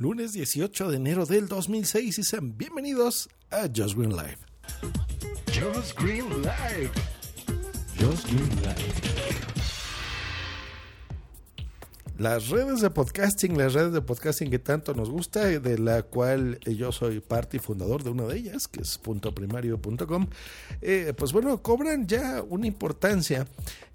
lunes 18 de enero del 2006 y sean bienvenidos a Just Green Live. Just Green Live. Just Green Live. Las redes de podcasting, las redes de podcasting que tanto nos gusta, de la cual yo soy parte y fundador de una de ellas, que es puntoprimario.com, eh, pues bueno, cobran ya una importancia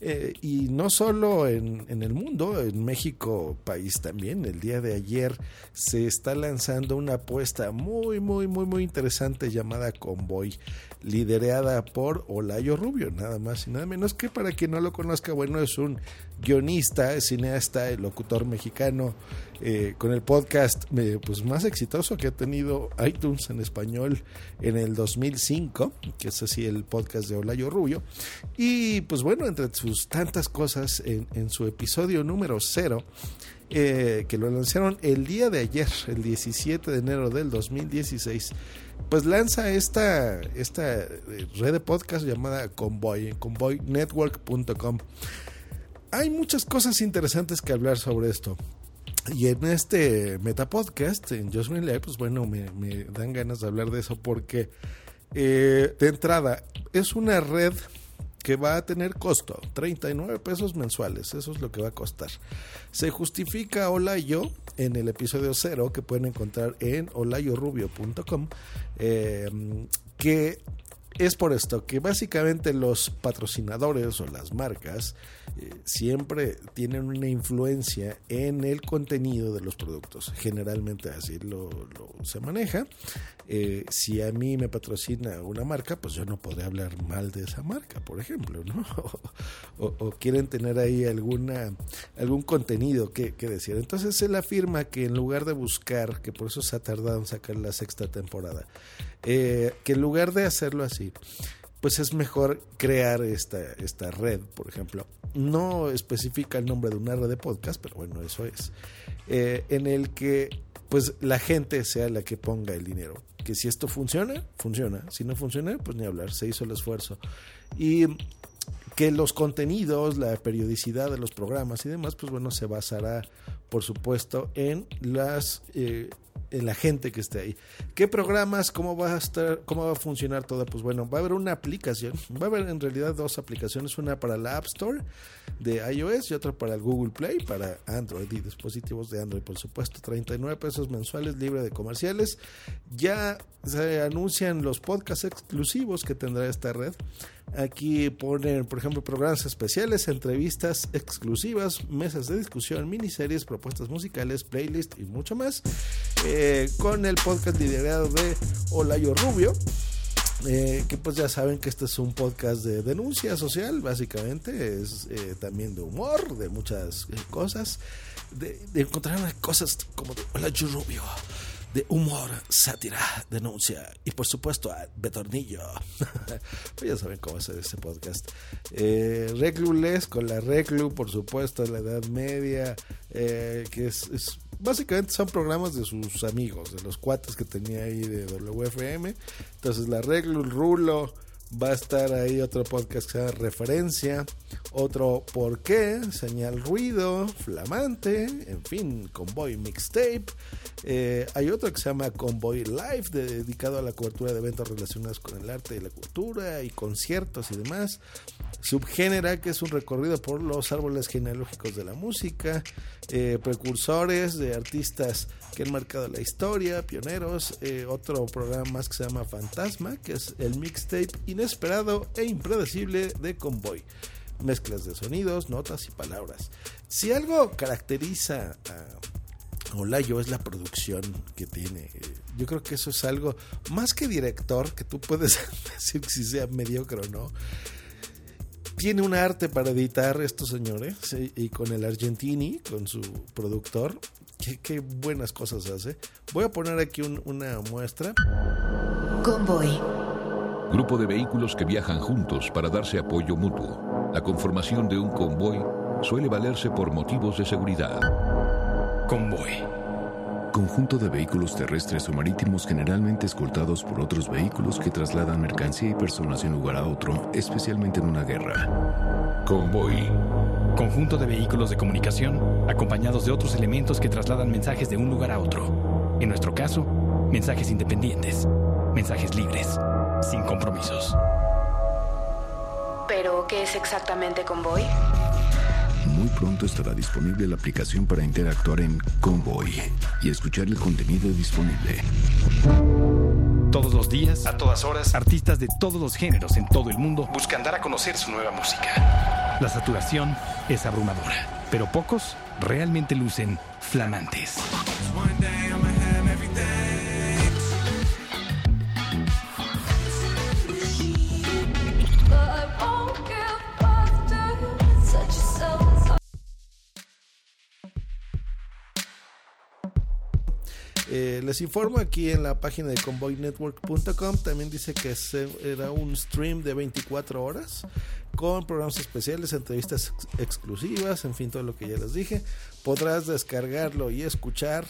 eh, y no solo en, en, el mundo, en México, país también. El día de ayer se está lanzando una apuesta muy, muy, muy, muy interesante llamada Convoy liderada por Olayo Rubio, nada más y nada menos que para quien no lo conozca, bueno, es un guionista, cineasta, mexicano, eh, con el podcast eh, pues más exitoso que ha tenido iTunes en español en el 2005, que es así el podcast de Olayo Rubio. Y pues bueno, entre sus tantas cosas, en, su episodio número cero, eh, que lo lanzaron el día de ayer, el 17 de enero del 2016, pues lanza esta, esta eh, red de podcast llamada Convoy, convoynetwork.com. Hay muchas cosas interesantes que hablar sobre esto. Y en este metapodcast, en Just Live, pues bueno, me, dan ganas de hablar de eso porque eh, de entrada es una red que va a tener costo, 39 pesos mensuales, eso es lo que va a costar. Se justifica Olayo en el episodio 0 que pueden encontrar en olayorubio.com, eh, que es por esto que básicamente los patrocinadores o las marcas eh, siempre tienen una influencia en el contenido de los productos. Generalmente así lo, se maneja. Eh, si a mí me patrocina una marca, pues yo no podré hablar mal de esa marca, por ejemplo, ¿no? o, quieren tener ahí alguna algún contenido que, que, decir. Entonces él afirma que en lugar de buscar, que por eso se ha tardado en sacar la sexta temporada, eh, que en lugar de hacerlo así, pues es mejor crear esta, esta red, por ejemplo. No especifica el nombre de una red de podcast, pero bueno, eso es. Eh, en el que pues la gente sea la que ponga el dinero. Que si esto funciona, funciona. Si no funciona, pues ni hablar, se hizo el esfuerzo. Y que los contenidos, la periodicidad de los programas y demás, pues bueno, se basará, por supuesto, en las eh, en la gente que esté ahí. ¿Qué programas? ¿Cómo va a estar? ¿Cómo va a funcionar todo? Pues bueno, va a haber una aplicación. Va a haber en realidad dos aplicaciones, una para la App Store de iOS y otra para el Google Play, para Android y dispositivos de Android, por supuesto. 39 pesos mensuales libre de comerciales. Ya se anuncian los podcasts exclusivos que tendrá esta red. Aquí ponen, por ejemplo, programas especiales, entrevistas exclusivas, mesas de discusión, miniseries, propuestas musicales, playlist y mucho más. Eh, con el podcast liderado de Olayo Rubio. Eh, que pues ya saben que este es un podcast de denuncia social, básicamente, es eh, también de humor, de muchas cosas, de, de, encontrar cosas como de Hola Rubio, de humor, sátira, denuncia y por supuesto a Betornillo. pues ya saben cómo es ese podcast. Eh, con la Reclu, por supuesto, la Edad Media, eh, que es, es, básicamente son programas de sus amigos, de los cuates que tenía ahí de WFM. Entonces la Reclu, el Rulo. Va a estar ahí otro podcast que se llama Referencia, otro Por qué, Señal Ruido, Flamante, en fin, Convoy Mixtape. Eh, hay otro que se llama Convoy Live, de, dedicado a la cobertura de eventos relacionados con el arte y la cultura y conciertos y demás. Subgénera, que es un recorrido por los árboles genealógicos de la música. Eh, precursores de artistas que han marcado la historia, pioneros. Eh, otro programa más que se llama Fantasma, que es el mixtape inesperado e impredecible de Convoy. Mezclas de sonidos, notas y palabras. Si algo caracteriza a Olayo es la producción que tiene. Yo creo que eso es algo más que director, que tú puedes decir si sea mediocre o no. Tiene un arte para editar estos señores y, y con el Argentini, con su productor, qué, buenas cosas hace. Voy a poner aquí un, una muestra. Convoy. Grupo de vehículos que viajan juntos para darse apoyo mutuo. La conformación de un convoy suele valerse por motivos de seguridad. Convoy. Conjunto de vehículos terrestres o marítimos generalmente escoltados por otros vehículos que trasladan mercancía y personas de un lugar a otro, especialmente en una guerra. Convoy. Conjunto de vehículos de comunicación acompañados de otros elementos que trasladan mensajes de un lugar a otro. En nuestro caso, mensajes independientes, mensajes libres, sin compromisos. ¿Pero qué es exactamente Convoy? Muy pronto estará disponible la aplicación para interactuar en Convoy y escuchar el contenido disponible. Todos los días, a todas horas, artistas de todos los géneros en todo el mundo buscan dar a conocer su nueva música. La saturación es abrumadora, pero pocos realmente lucen flamantes. Eh, les informo aquí en la página de convoynetwork.com también dice que era un stream de 24 horas con programas especiales, entrevistas ex exclusivas, en fin, todo lo que ya les dije. Podrás descargarlo y escuchar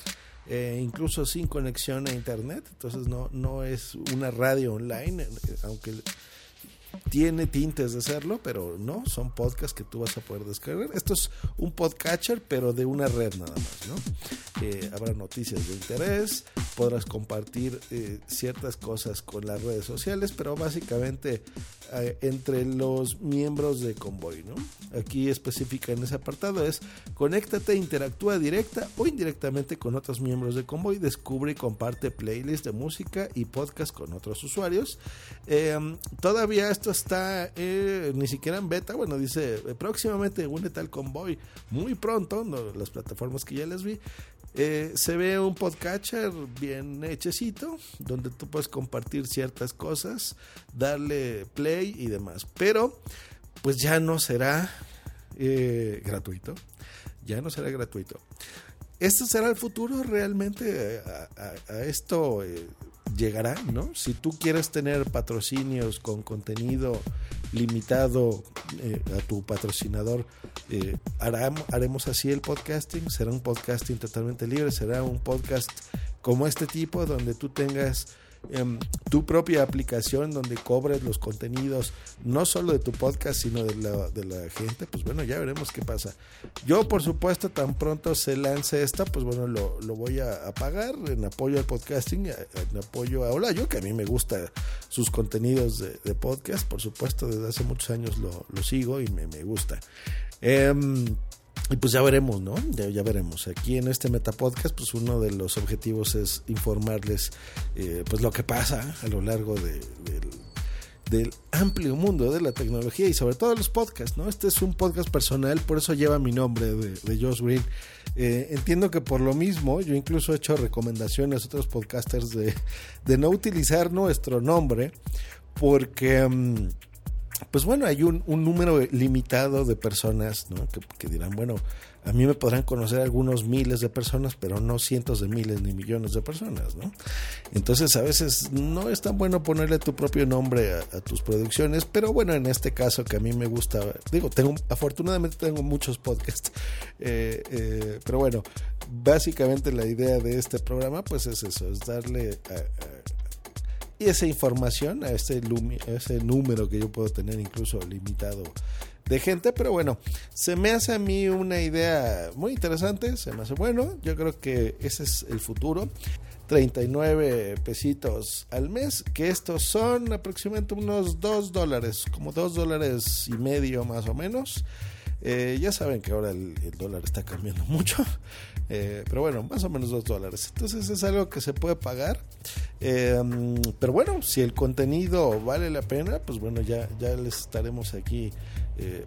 eh, incluso sin conexión a internet, entonces no, no es una radio online, aunque tiene tintes de serlo, pero no, son podcasts que tú vas a poder descargar. Esto es un podcatcher, pero de una red nada más. Eh, habrá noticias de interés, podrás compartir eh, ciertas cosas con las redes sociales, pero básicamente eh, entre los miembros de Convoy. Aquí específica en ese apartado es conéctate, interactúa directa o indirectamente con otros miembros de Convoy, descubre y comparte playlists de música y podcast con otros usuarios. todavía esto está ni siquiera en beta, bueno, dice próximamente únete al Convoy muy pronto, las plataformas que ya les vi. Eh, se ve un podcatcher bien hechecito, donde tú puedes compartir ciertas cosas, darle play y demás. Pero, pues ya no será eh, gratuito. Ya no será gratuito. ¿Esto será el futuro realmente? A, esto eh, llegará, ¿no? Si tú quieres tener patrocinios con contenido limitado eh, a tu patrocinador, eh, haremos así el podcasting, será un podcasting totalmente libre, será un podcast como este tipo donde tú tengas Em, tu propia aplicación donde cobres los contenidos, no solo de tu podcast, sino de la, gente, pues bueno, ya veremos qué pasa. Yo, por supuesto, tan pronto se lance esta, pues bueno, lo, lo voy a, pagar en apoyo al podcasting, en apoyo a Hola, yo que a mí me gusta sus contenidos de, podcast, por supuesto, desde hace muchos años lo, sigo y me, gusta. Eh, y pues ya veremos, ¿no? Ya, veremos. Aquí en este Metapodcast, pues uno de los objetivos es informarles eh, pues lo que pasa a lo largo de, del amplio mundo de la tecnología y sobre todo los podcasts, ¿no? Este es un podcast personal, por eso lleva mi nombre de, de Josh Green. Eh, entiendo que por lo mismo, yo incluso he hecho recomendaciones a otros podcasters de, de no utilizar nuestro nombre, porque... Mm, pues bueno, hay un, número limitado de personas ¿no? que, dirán, bueno, a mí me podrán conocer algunos miles de personas, pero no cientos de miles ni millones de personas, ¿no? Entonces a veces no es tan bueno ponerle tu propio nombre a, tus producciones, pero bueno, en este caso que a mí me gusta, digo, tengo, afortunadamente tengo muchos podcasts, eh, eh, pero bueno, básicamente la idea de este programa pues es eso, es darle a y esa información a ese, ese número que yo puedo tener incluso limitado de gente, pero bueno, se me hace a mí una idea muy interesante, se me hace bueno, yo creo que ese es el futuro. 39 pesitos al mes, que estos son aproximadamente unos 2 dólares, como 2 dólares y medio más o menos. Eh, ya saben que ahora el, dólar está cambiando mucho, eh, pero bueno, más o menos 2 dólares. Entonces es algo que se puede pagar. Eh, pero bueno, si el contenido vale la pena, pues bueno, ya, ya les estaremos aquí.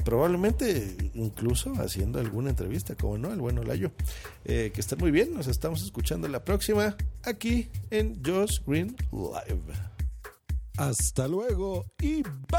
probablemente incluso haciendo alguna entrevista, como no, el bueno Layo. que estén muy bien, nos estamos escuchando la próxima aquí en Josh Green Live. Hasta luego y bye.